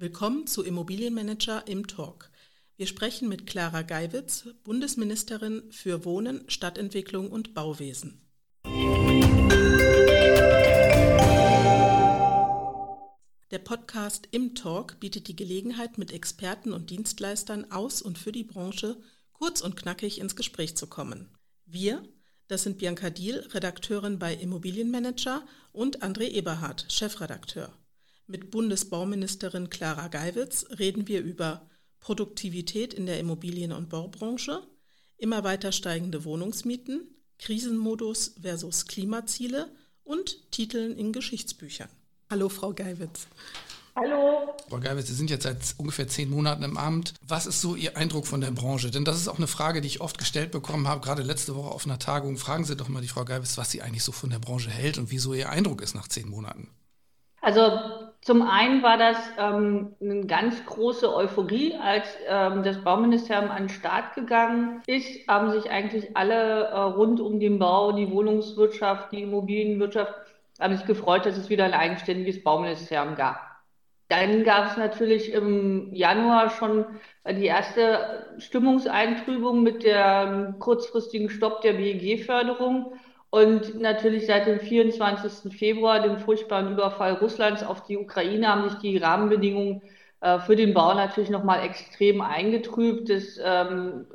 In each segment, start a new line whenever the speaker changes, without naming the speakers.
Willkommen zu Immobilienmanager im Talk. Wir sprechen mit Clara Geiwitz, Bundesministerin für Wohnen, Stadtentwicklung und Bauwesen. Der Podcast Im Talk bietet die Gelegenheit, mit Experten und Dienstleistern aus und für die Branche kurz und knackig ins Gespräch zu kommen. Wir, das sind Bianca Diel, Redakteurin bei Immobilienmanager und André Eberhardt, Chefredakteur. Mit Bundesbauministerin Clara Geiwitz reden wir über Produktivität in der Immobilien- und Baubranche, immer weiter steigende Wohnungsmieten, Krisenmodus versus Klimaziele und Titeln in Geschichtsbüchern. Hallo, Frau Geiwitz.
Hallo.
Frau Geiwitz, Sie sind jetzt seit ungefähr zehn Monaten im Amt. Was ist so Ihr Eindruck von der Branche? Denn das ist auch eine Frage, die ich oft gestellt bekommen habe, gerade letzte Woche auf einer Tagung. Fragen Sie doch mal die Frau Geiwitz, was sie eigentlich so von der Branche hält und wieso Ihr Eindruck ist nach zehn Monaten.
Also zum einen war das ähm, eine ganz große Euphorie, als ähm, das Bauministerium an den Start gegangen ist, haben sich eigentlich alle äh, rund um den Bau, die Wohnungswirtschaft, die Immobilienwirtschaft, haben sich gefreut, dass es wieder ein eigenständiges Bauministerium gab. Dann gab es natürlich im Januar schon die erste Stimmungseintrübung mit dem kurzfristigen Stopp der BEG-Förderung. Und natürlich seit dem 24. Februar, dem furchtbaren Überfall Russlands auf die Ukraine, haben sich die Rahmenbedingungen äh, für den Bau natürlich nochmal extrem eingetrübt. Das ähm,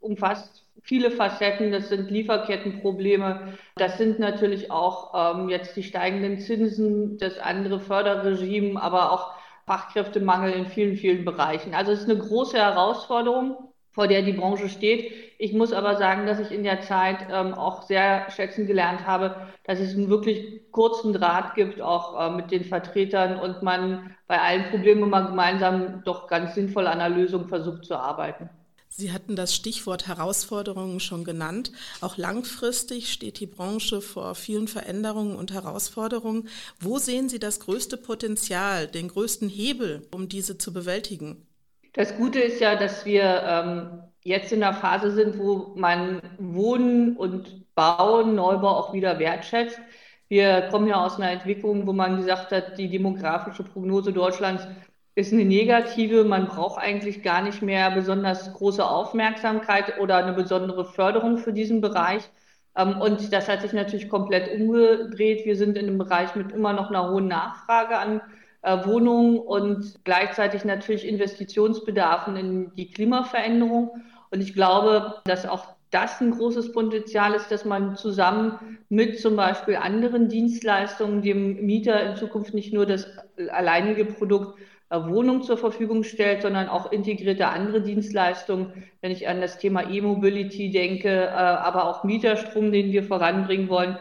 umfasst viele Facetten. Das sind Lieferkettenprobleme. Das sind natürlich auch ähm, jetzt die steigenden Zinsen, das andere Förderregime, aber auch Fachkräftemangel in vielen, vielen Bereichen. Also es ist eine große Herausforderung vor der die Branche steht. Ich muss aber sagen, dass ich in der Zeit ähm, auch sehr schätzen gelernt habe, dass es einen wirklich kurzen Draht gibt, auch äh, mit den Vertretern und man bei allen Problemen immer gemeinsam doch ganz sinnvoll an einer Lösung versucht zu arbeiten.
Sie hatten das Stichwort Herausforderungen schon genannt. Auch langfristig steht die Branche vor vielen Veränderungen und Herausforderungen. Wo sehen Sie das größte Potenzial, den größten Hebel, um diese zu bewältigen?
Das Gute ist ja, dass wir ähm, jetzt in einer Phase sind, wo man Wohnen und Bauen, Neubau auch wieder wertschätzt. Wir kommen ja aus einer Entwicklung, wo man gesagt hat, die demografische Prognose Deutschlands ist eine negative. Man braucht eigentlich gar nicht mehr besonders große Aufmerksamkeit oder eine besondere Förderung für diesen Bereich. Ähm, und das hat sich natürlich komplett umgedreht. Wir sind in einem Bereich mit immer noch einer hohen Nachfrage an äh, Wohnungen und gleichzeitig natürlich Investitionsbedarfen in die Klimaveränderung. Und ich glaube, dass auch das ein großes Potenzial ist, dass man zusammen mit zum Beispiel anderen Dienstleistungen dem Mieter in Zukunft nicht nur das alleinige Produkt äh, Wohnung zur Verfügung stellt, sondern auch integrierte andere Dienstleistungen. Wenn ich an das Thema E-Mobility denke, äh, aber auch Mieterstrom, den wir voranbringen wollen,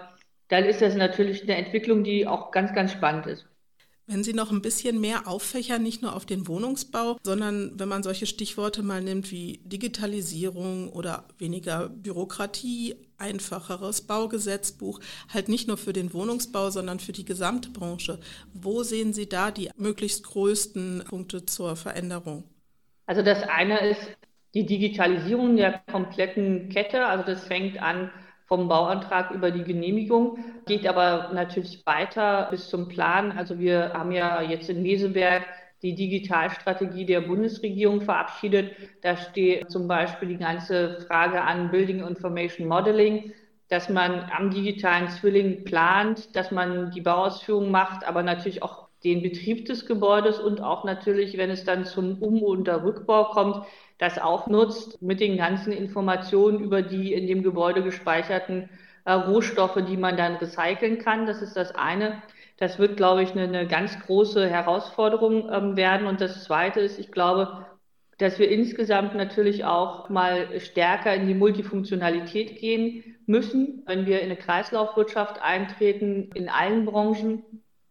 dann ist das natürlich eine Entwicklung, die auch ganz, ganz spannend ist.
Wenn Sie noch ein bisschen mehr auffächern, nicht nur auf den Wohnungsbau, sondern wenn man solche Stichworte mal nimmt wie Digitalisierung oder weniger Bürokratie, einfacheres Baugesetzbuch, halt nicht nur für den Wohnungsbau, sondern für die gesamte Branche. Wo sehen Sie da die möglichst größten Punkte zur Veränderung?
Also das eine ist die Digitalisierung der kompletten Kette. Also das fängt an vom Bauantrag über die Genehmigung, geht aber natürlich weiter bis zum Plan. Also wir haben ja jetzt in Meseberg die Digitalstrategie der Bundesregierung verabschiedet. Da steht zum Beispiel die ganze Frage an Building Information Modeling, dass man am digitalen Zwilling plant, dass man die Bauausführung macht, aber natürlich auch den Betrieb des Gebäudes und auch natürlich, wenn es dann zum Um- und Rückbau kommt, das auch nutzt mit den ganzen Informationen über die in dem Gebäude gespeicherten äh, Rohstoffe, die man dann recyceln kann. Das ist das eine. Das wird, glaube ich, eine, eine ganz große Herausforderung ähm, werden. Und das Zweite ist, ich glaube, dass wir insgesamt natürlich auch mal stärker in die Multifunktionalität gehen müssen, wenn wir in eine Kreislaufwirtschaft eintreten, in allen Branchen,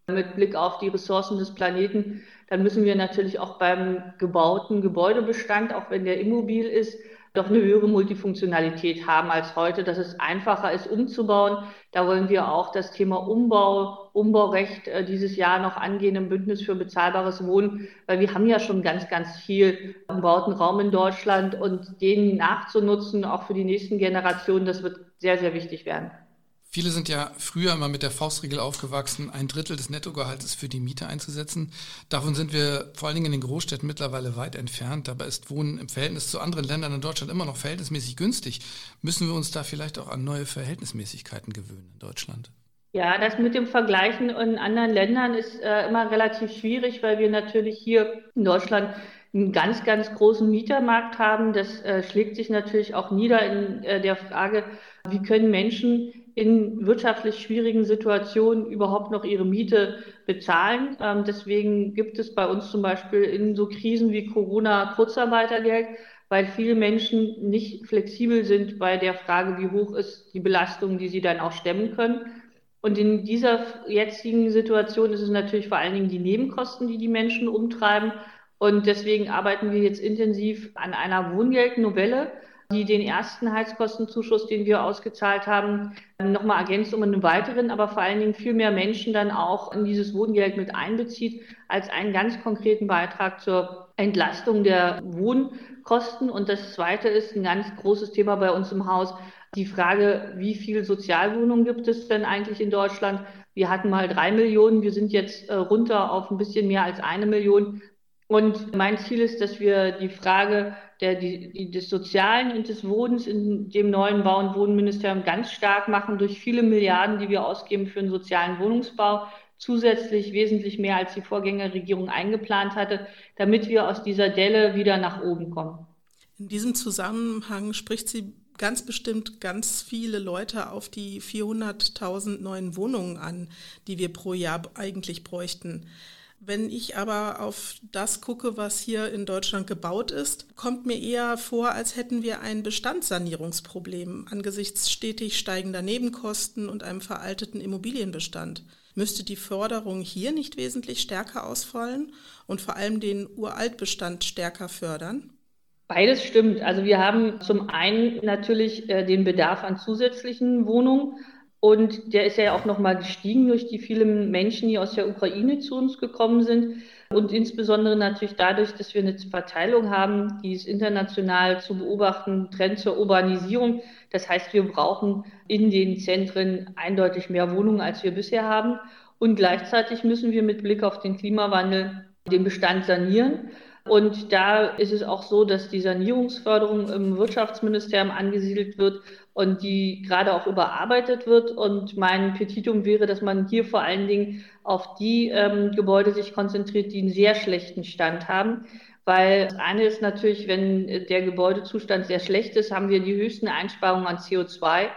mit Blick auf die Ressourcen des Planeten, dann müssen wir natürlich auch beim gebauten Gebäudebestand, auch wenn der immobil ist, doch eine höhere Multifunktionalität haben als heute, dass es einfacher ist umzubauen. Da wollen wir auch das Thema Umbau, Umbaurecht äh, dieses Jahr noch angehen im Bündnis für bezahlbares Wohnen, weil wir haben ja schon ganz, ganz viel umbauten Raum in Deutschland und den nachzunutzen, auch für die nächsten Generationen, das wird sehr, sehr wichtig werden.
Viele sind ja früher immer mit der Faustregel aufgewachsen, ein Drittel des Nettogehaltes für die Miete einzusetzen. Davon sind wir vor allen Dingen in den Großstädten mittlerweile weit entfernt. Dabei ist Wohnen im Verhältnis zu anderen Ländern in Deutschland immer noch verhältnismäßig günstig. Müssen wir uns da vielleicht auch an neue Verhältnismäßigkeiten gewöhnen in Deutschland?
Ja, das mit dem Vergleichen in anderen Ländern ist äh, immer relativ schwierig, weil wir natürlich hier in Deutschland einen ganz, ganz großen Mietermarkt haben. Das äh, schlägt sich natürlich auch nieder in äh, der Frage, wie können Menschen in wirtschaftlich schwierigen Situationen überhaupt noch ihre Miete bezahlen. Ähm, deswegen gibt es bei uns zum Beispiel in so Krisen wie Corona Kurzarbeitergeld, weil viele Menschen nicht flexibel sind bei der Frage, wie hoch ist die Belastung, die sie dann auch stemmen können. Und in dieser jetzigen Situation ist es natürlich vor allen Dingen die Nebenkosten, die die Menschen umtreiben. Und deswegen arbeiten wir jetzt intensiv an einer Wohngeldnovelle, die den ersten Heizkostenzuschuss, den wir ausgezahlt haben, nochmal ergänzt um einen weiteren, aber vor allen Dingen viel mehr Menschen dann auch in dieses Wohngeld mit einbezieht, als einen ganz konkreten Beitrag zur Entlastung der Wohnkosten. Und das Zweite ist ein ganz großes Thema bei uns im Haus, die Frage, wie viele Sozialwohnungen gibt es denn eigentlich in Deutschland? Wir hatten mal drei Millionen, wir sind jetzt äh, runter auf ein bisschen mehr als eine Million. Und mein Ziel ist, dass wir die Frage der, die, des Sozialen und des Wohnens in dem neuen Bau- und Wohnministerium ganz stark machen durch viele Milliarden, die wir ausgeben für den sozialen Wohnungsbau, zusätzlich wesentlich mehr als die Vorgängerregierung eingeplant hatte, damit wir aus dieser Delle wieder nach oben kommen.
In diesem Zusammenhang spricht sie ganz bestimmt ganz viele Leute auf die 400.000 neuen Wohnungen an, die wir pro Jahr eigentlich bräuchten. Wenn ich aber auf das gucke, was hier in Deutschland gebaut ist, kommt mir eher vor, als hätten wir ein Bestandssanierungsproblem angesichts stetig steigender Nebenkosten und einem veralteten Immobilienbestand. Müsste die Förderung hier nicht wesentlich stärker ausfallen und vor allem den Uraltbestand stärker fördern?
Beides stimmt. Also wir haben zum einen natürlich äh, den Bedarf an zusätzlichen Wohnungen, und der ist ja auch nochmal gestiegen durch die vielen Menschen, die aus der Ukraine zu uns gekommen sind. Und insbesondere natürlich dadurch, dass wir eine Verteilung haben, die ist international zu beobachten, Trend zur Urbanisierung. Das heißt, wir brauchen in den Zentren eindeutig mehr Wohnungen, als wir bisher haben. Und gleichzeitig müssen wir mit Blick auf den Klimawandel den Bestand sanieren. Und da ist es auch so, dass die Sanierungsförderung im Wirtschaftsministerium angesiedelt wird und die gerade auch überarbeitet wird. Und mein Petitum wäre, dass man hier vor allen Dingen auf die ähm, Gebäude sich konzentriert, die einen sehr schlechten Stand haben. Weil das eine ist natürlich, wenn der Gebäudezustand sehr schlecht ist, haben wir die höchsten Einsparungen an CO2.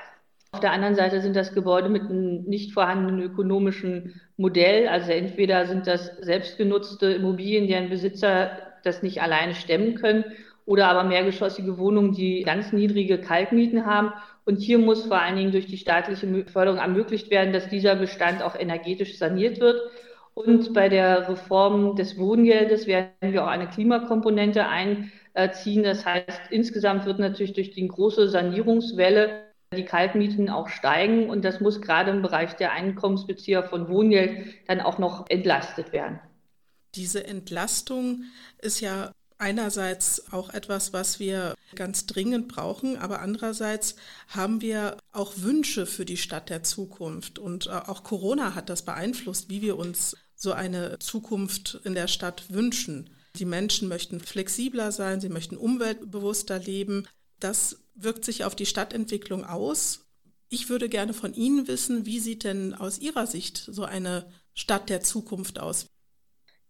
Auf der anderen Seite sind das Gebäude mit einem nicht vorhandenen ökonomischen Modell. Also entweder sind das selbstgenutzte Immobilien, deren Besitzer das nicht alleine stemmen können oder aber mehrgeschossige Wohnungen, die ganz niedrige Kaltmieten haben. Und hier muss vor allen Dingen durch die staatliche Förderung ermöglicht werden, dass dieser Bestand auch energetisch saniert wird. Und bei der Reform des Wohngeldes werden wir auch eine Klimakomponente einziehen. Das heißt, insgesamt wird natürlich durch die große Sanierungswelle die Kaltmieten auch steigen. Und das muss gerade im Bereich der Einkommensbezieher von Wohngeld dann auch noch entlastet werden.
Diese Entlastung ist ja einerseits auch etwas, was wir ganz dringend brauchen, aber andererseits haben wir auch Wünsche für die Stadt der Zukunft. Und äh, auch Corona hat das beeinflusst, wie wir uns so eine Zukunft in der Stadt wünschen. Die Menschen möchten flexibler sein, sie möchten umweltbewusster leben. Das wirkt sich auf die Stadtentwicklung aus. Ich würde gerne von Ihnen wissen, wie sieht denn aus Ihrer Sicht so eine Stadt der Zukunft aus?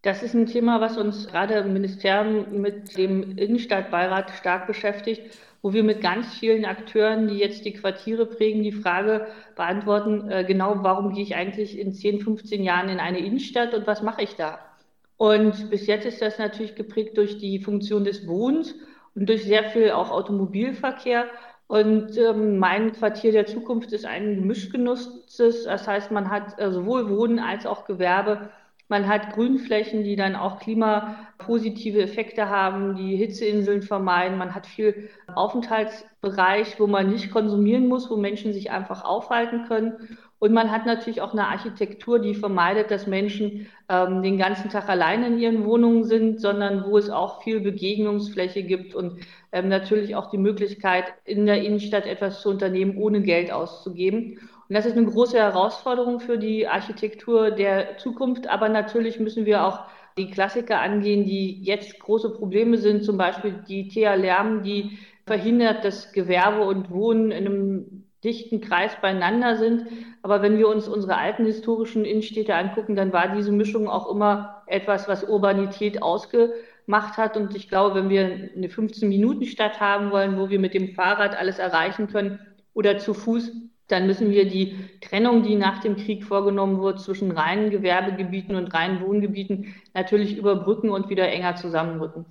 Das ist ein Thema, was uns gerade im Ministerium mit dem Innenstadtbeirat stark beschäftigt, wo wir mit ganz vielen Akteuren, die jetzt die Quartiere prägen, die Frage beantworten, äh, genau, warum gehe ich eigentlich in 10, 15 Jahren in eine Innenstadt und was mache ich da? Und bis jetzt ist das natürlich geprägt durch die Funktion des Wohnens und durch sehr viel auch Automobilverkehr. Und ähm, mein Quartier der Zukunft ist ein gemischt genutztes. Das heißt, man hat äh, sowohl Wohnen als auch Gewerbe man hat Grünflächen, die dann auch klimapositive Effekte haben, die Hitzeinseln vermeiden. Man hat viel Aufenthaltsbereich, wo man nicht konsumieren muss, wo Menschen sich einfach aufhalten können. Und man hat natürlich auch eine Architektur, die vermeidet, dass Menschen ähm, den ganzen Tag allein in ihren Wohnungen sind, sondern wo es auch viel Begegnungsfläche gibt und ähm, natürlich auch die Möglichkeit, in der Innenstadt etwas zu unternehmen, ohne Geld auszugeben. Und das ist eine große Herausforderung für die Architektur der Zukunft. Aber natürlich müssen wir auch die Klassiker angehen, die jetzt große Probleme sind, zum Beispiel die TH-Lärm, die verhindert, dass Gewerbe und Wohnen in einem dichten Kreis beieinander sind. Aber wenn wir uns unsere alten historischen Innenstädte angucken, dann war diese Mischung auch immer etwas, was Urbanität ausgemacht hat. Und ich glaube, wenn wir eine 15-Minuten-Stadt haben wollen, wo wir mit dem Fahrrad alles erreichen können oder zu Fuß, dann müssen wir die Trennung, die nach dem Krieg vorgenommen wurde zwischen reinen Gewerbegebieten und reinen Wohngebieten, natürlich überbrücken und wieder enger zusammenrücken.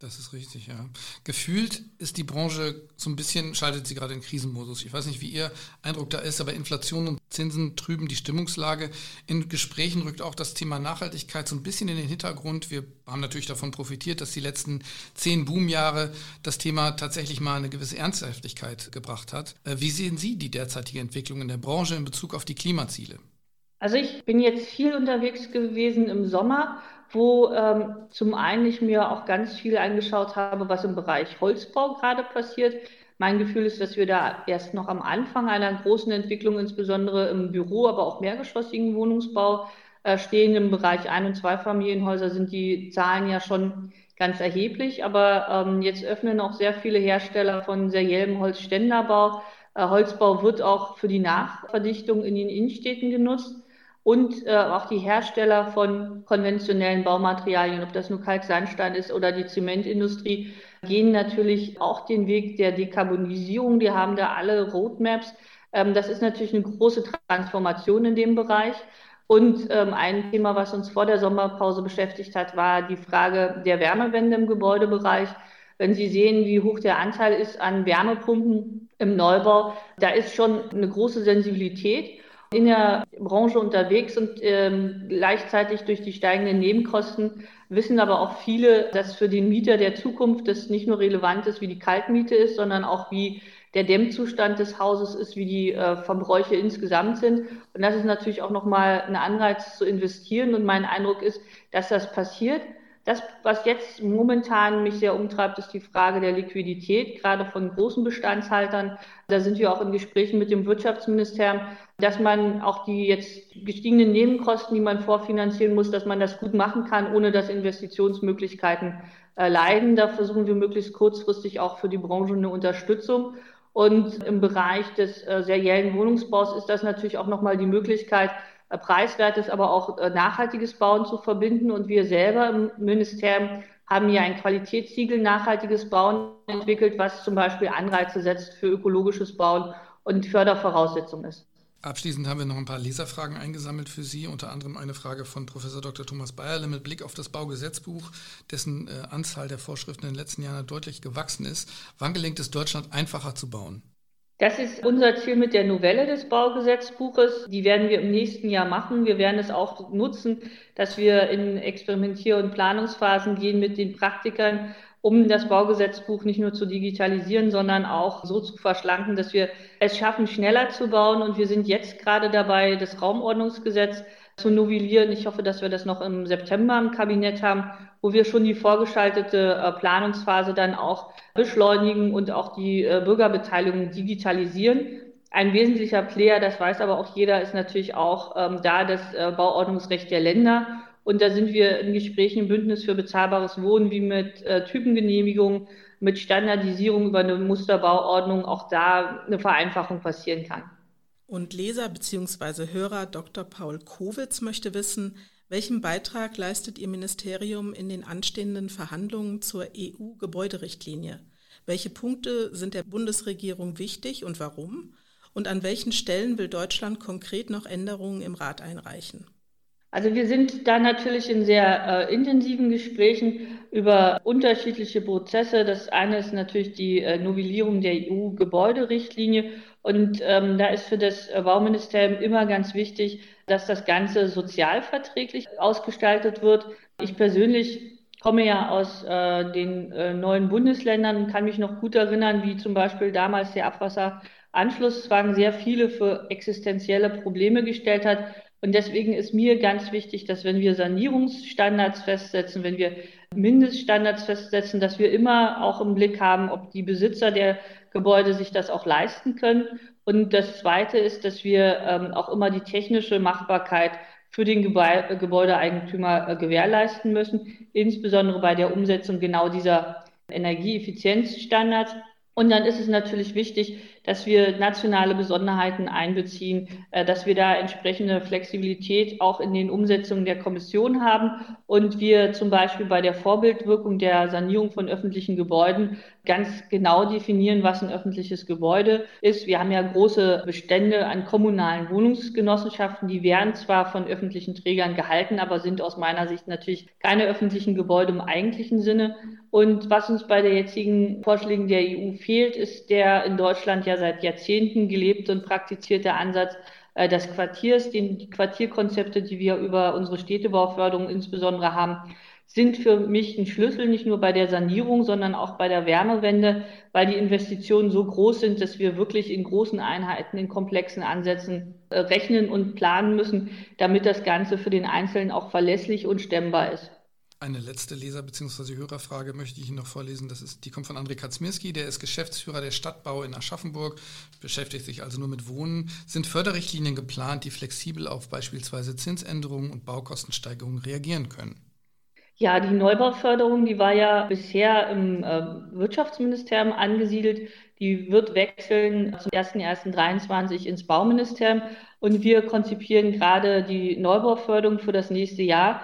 Das ist richtig, ja. Gefühlt ist die Branche so ein bisschen, schaltet sie gerade in Krisenmodus. Ich weiß nicht, wie Ihr Eindruck da ist, aber Inflation und Zinsen trüben die Stimmungslage. In Gesprächen rückt auch das Thema Nachhaltigkeit so ein bisschen in den Hintergrund. Wir haben natürlich davon profitiert, dass die letzten zehn Boomjahre das Thema tatsächlich mal eine gewisse Ernsthaftigkeit gebracht hat. Äh, wie sehen Sie die derzeitige Entwicklung in der Branche in Bezug auf die Klimaziele?
Also ich bin jetzt viel unterwegs gewesen im Sommer wo ähm, zum einen ich mir auch ganz viel angeschaut habe, was im Bereich Holzbau gerade passiert. Mein Gefühl ist, dass wir da erst noch am Anfang einer großen Entwicklung, insbesondere im Büro, aber auch mehrgeschossigen Wohnungsbau äh, stehen. Im Bereich Ein- und Zweifamilienhäuser sind die Zahlen ja schon ganz erheblich, aber ähm, jetzt öffnen auch sehr viele Hersteller von seriellem Holzständerbau. Äh, Holzbau wird auch für die Nachverdichtung in den Innenstädten genutzt und äh, auch die Hersteller von konventionellen Baumaterialien, ob das nur Kalksandstein ist oder die Zementindustrie, gehen natürlich auch den Weg der Dekarbonisierung. Die haben da alle Roadmaps. Ähm, das ist natürlich eine große Transformation in dem Bereich. Und ähm, ein Thema, was uns vor der Sommerpause beschäftigt hat, war die Frage der Wärmewende im Gebäudebereich. Wenn Sie sehen, wie hoch der Anteil ist an Wärmepumpen im Neubau, da ist schon eine große Sensibilität in der Branche unterwegs und ähm, gleichzeitig durch die steigenden Nebenkosten wissen aber auch viele, dass für den Mieter der Zukunft das nicht nur relevant ist, wie die Kaltmiete ist, sondern auch wie der Dämmzustand des Hauses ist, wie die äh, Verbräuche insgesamt sind. Und das ist natürlich auch nochmal ein Anreiz zu investieren. Und mein Eindruck ist, dass das passiert. Das, was jetzt momentan mich sehr umtreibt, ist die Frage der Liquidität, gerade von großen Bestandshaltern. Da sind wir auch in Gesprächen mit dem Wirtschaftsministerium, dass man auch die jetzt gestiegenen Nebenkosten, die man vorfinanzieren muss, dass man das gut machen kann, ohne dass Investitionsmöglichkeiten äh, leiden. Da versuchen wir möglichst kurzfristig auch für die Branche eine Unterstützung. Und im Bereich des äh, seriellen Wohnungsbaus ist das natürlich auch nochmal die Möglichkeit, preiswertes, aber auch äh, nachhaltiges Bauen zu verbinden. Und wir selber im Ministerium haben hier ein Qualitätssiegel nachhaltiges Bauen entwickelt, was zum Beispiel Anreize setzt für ökologisches Bauen und Fördervoraussetzung ist.
Abschließend haben wir noch ein paar Leserfragen eingesammelt für Sie, unter anderem eine Frage von Professor Dr. Thomas Bayerle mit Blick auf das Baugesetzbuch, dessen äh, Anzahl der Vorschriften in den letzten Jahren deutlich gewachsen ist. Wann gelingt es Deutschland einfacher zu bauen?
Das ist unser Ziel mit der Novelle des Baugesetzbuches. Die werden wir im nächsten Jahr machen. Wir werden es auch nutzen, dass wir in Experimentier- und Planungsphasen gehen mit den Praktikern, um das Baugesetzbuch nicht nur zu digitalisieren, sondern auch so zu verschlanken, dass wir es schaffen, schneller zu bauen. Und wir sind jetzt gerade dabei, das Raumordnungsgesetz zu novellieren. Ich hoffe, dass wir das noch im September im Kabinett haben, wo wir schon die vorgeschaltete äh, Planungsphase dann auch beschleunigen und auch die äh, Bürgerbeteiligung digitalisieren. Ein wesentlicher Player, das weiß aber auch jeder, ist natürlich auch ähm, da das äh, Bauordnungsrecht der Länder. Und da sind wir in Gesprächen im Bündnis für bezahlbares Wohnen wie mit äh, Typengenehmigung, mit Standardisierung über eine Musterbauordnung auch da eine Vereinfachung passieren kann.
Und Leser bzw. Hörer Dr. Paul Kowitz möchte wissen, welchen Beitrag leistet Ihr Ministerium in den anstehenden Verhandlungen zur EU-Gebäuderichtlinie? Welche Punkte sind der Bundesregierung wichtig und warum? Und an welchen Stellen will Deutschland konkret noch Änderungen im Rat einreichen?
Also wir sind da natürlich in sehr äh, intensiven Gesprächen über unterschiedliche Prozesse. Das eine ist natürlich die äh, Novellierung der EU-Gebäuderichtlinie. Und ähm, da ist für das Bauministerium immer ganz wichtig, dass das Ganze sozialverträglich ausgestaltet wird. Ich persönlich komme ja aus äh, den äh, neuen Bundesländern und kann mich noch gut erinnern, wie zum Beispiel damals der Abwasseranschlusszwang sehr viele für existenzielle Probleme gestellt hat. Und deswegen ist mir ganz wichtig, dass wenn wir Sanierungsstandards festsetzen, wenn wir Mindeststandards festsetzen, dass wir immer auch im Blick haben, ob die Besitzer der Gebäude sich das auch leisten können Und das Zweite ist, dass wir ähm, auch immer die technische Machbarkeit für den Gebäudeeigentümer äh, gewährleisten müssen, insbesondere bei der Umsetzung genau dieser Energieeffizienzstandards. Und dann ist es natürlich wichtig, dass wir nationale Besonderheiten einbeziehen, äh, dass wir da entsprechende Flexibilität auch in den Umsetzungen der Kommission haben und wir zum Beispiel bei der Vorbildwirkung der Sanierung von öffentlichen Gebäuden ganz genau definieren, was ein öffentliches Gebäude ist. Wir haben ja große Bestände an kommunalen Wohnungsgenossenschaften, die werden zwar von öffentlichen Trägern gehalten, aber sind aus meiner Sicht natürlich keine öffentlichen Gebäude im eigentlichen Sinne. Und was uns bei der jetzigen Vorschlägen der EU fehlt, ist der in Deutschland ja seit Jahrzehnten gelebte und praktizierte Ansatz äh, des Quartiers, den, die Quartierkonzepte, die wir über unsere Städtebauförderung insbesondere haben, sind für mich ein Schlüssel, nicht nur bei der Sanierung, sondern auch bei der Wärmewende, weil die Investitionen so groß sind, dass wir wirklich in großen Einheiten, in komplexen Ansätzen äh, rechnen und planen müssen, damit das Ganze für den Einzelnen auch verlässlich und stemmbar ist.
Eine letzte Leser- bzw. Hörerfrage möchte ich Ihnen noch vorlesen. Das ist, die kommt von André Kaczmirski, der ist Geschäftsführer der Stadtbau in Aschaffenburg, beschäftigt sich also nur mit Wohnen. Sind Förderrichtlinien geplant, die flexibel auf beispielsweise Zinsänderungen und Baukostensteigerungen reagieren können?
Ja, die Neubauförderung, die war ja bisher im äh, Wirtschaftsministerium angesiedelt. Die wird wechseln zum 01.01.2023 ins Bauministerium. Und wir konzipieren gerade die Neubauförderung für das nächste Jahr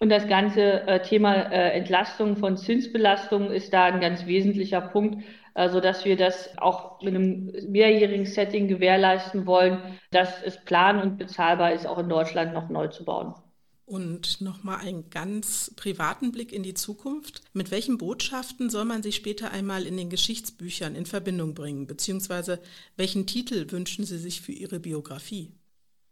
und das ganze äh, Thema äh, Entlastung von Zinsbelastung ist da ein ganz wesentlicher Punkt, äh, sodass wir das auch mit einem mehrjährigen Setting gewährleisten wollen, dass es plan- und bezahlbar ist, auch in Deutschland noch neu zu bauen.
Und nochmal einen ganz privaten Blick in die Zukunft. Mit welchen Botschaften soll man sich später einmal in den Geschichtsbüchern in Verbindung bringen? Beziehungsweise welchen Titel wünschen Sie sich für Ihre Biografie?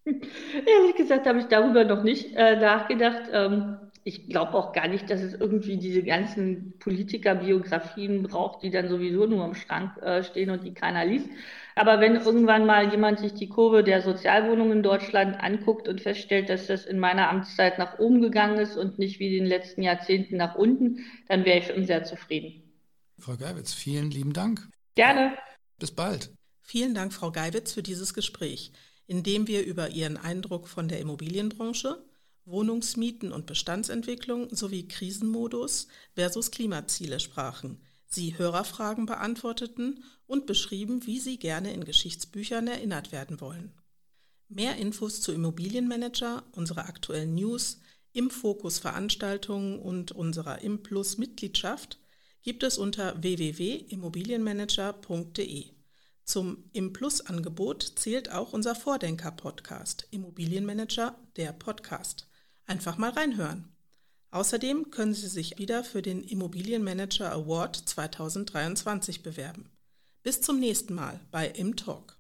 Ehrlich gesagt habe ich darüber noch nicht äh, nachgedacht. Ähm, ich glaube auch gar nicht, dass es irgendwie diese ganzen Politikerbiografien braucht, die dann sowieso nur im Schrank äh, stehen und die keiner liest. Aber wenn irgendwann mal jemand sich die Kurve der Sozialwohnungen in Deutschland anguckt und feststellt, dass das in meiner Amtszeit nach oben gegangen ist und nicht wie in den letzten Jahrzehnten nach unten, dann wäre ich schon sehr zufrieden.
Frau Geiwitz, vielen lieben Dank.
Gerne.
Bis bald.
Vielen Dank, Frau Geiwitz, für dieses Gespräch indem wir über Ihren Eindruck von der Immobilienbranche, Wohnungsmieten und Bestandsentwicklung sowie Krisenmodus versus Klimaziele sprachen, Sie Hörerfragen beantworteten und beschrieben, wie Sie gerne in Geschichtsbüchern erinnert werden wollen. Mehr Infos zu Immobilienmanager, unserer aktuellen News, im Fokus Veranstaltungen und unserer Implus Mitgliedschaft gibt es unter www.immobilienmanager.de. Zum Im-Plus-Angebot zählt auch unser Vordenker-Podcast Immobilienmanager, der Podcast. Einfach mal reinhören. Außerdem können Sie sich wieder für den Immobilienmanager Award 2023 bewerben. Bis zum nächsten Mal bei Im Talk.